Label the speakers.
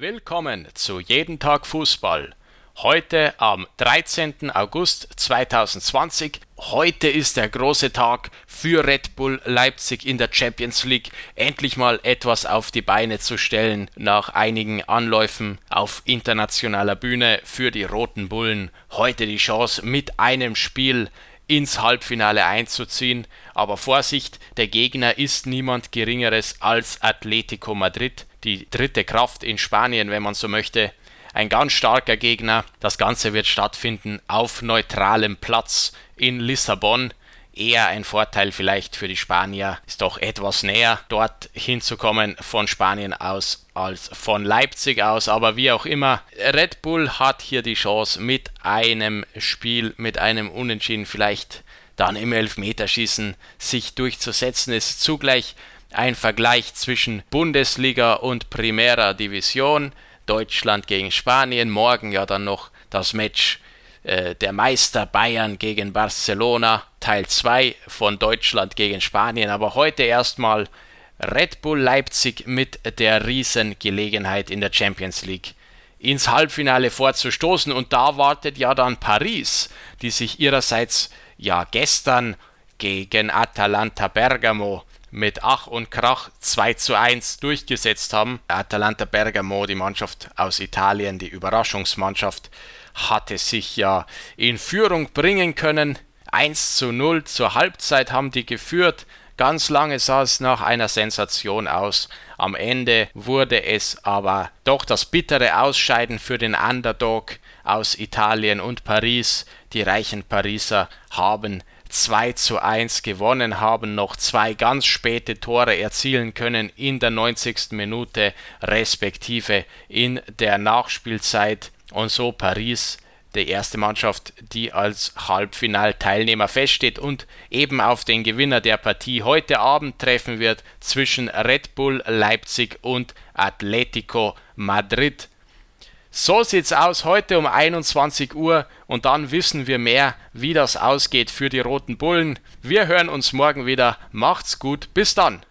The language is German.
Speaker 1: Willkommen zu Jeden Tag Fußball. Heute am 13. August 2020. Heute ist der große Tag für Red Bull Leipzig in der Champions League. Endlich mal etwas auf die Beine zu stellen nach einigen Anläufen auf internationaler Bühne für die Roten Bullen. Heute die Chance mit einem Spiel ins Halbfinale einzuziehen. Aber Vorsicht, der Gegner ist niemand Geringeres als Atletico Madrid, die dritte Kraft in Spanien, wenn man so möchte. Ein ganz starker Gegner. Das Ganze wird stattfinden auf neutralem Platz in Lissabon eher ein Vorteil vielleicht für die Spanier. Ist doch etwas näher dort hinzukommen von Spanien aus als von Leipzig aus. Aber wie auch immer, Red Bull hat hier die Chance mit einem Spiel, mit einem Unentschieden vielleicht dann im Elfmeterschießen sich durchzusetzen. Ist zugleich ein Vergleich zwischen Bundesliga und Primera Division. Deutschland gegen Spanien. Morgen ja dann noch das Match äh, der Meister Bayern gegen Barcelona, Teil 2 von Deutschland gegen Spanien. Aber heute erstmal Red Bull Leipzig mit der Riesengelegenheit in der Champions League ins Halbfinale vorzustoßen. Und da wartet ja dann Paris, die sich ihrerseits ja gestern gegen Atalanta Bergamo mit Ach und Krach 2 zu 1 durchgesetzt haben. Atalanta Bergamo, die Mannschaft aus Italien, die Überraschungsmannschaft, hatte sich ja in Führung bringen können. 1 zu 0 zur Halbzeit haben die geführt. Ganz lange sah es nach einer Sensation aus. Am Ende wurde es aber doch das bittere Ausscheiden für den Underdog aus Italien und Paris. Die reichen Pariser haben 2 zu 1 gewonnen, haben noch zwei ganz späte Tore erzielen können in der 90. Minute respektive in der Nachspielzeit und so Paris die erste Mannschaft, die als Halbfinalteilnehmer feststeht und eben auf den Gewinner der Partie heute Abend treffen wird zwischen Red Bull Leipzig und Atletico Madrid. So sieht's aus heute um 21 Uhr und dann wissen wir mehr, wie das ausgeht für die Roten Bullen. Wir hören uns morgen wieder. Macht's gut, bis dann.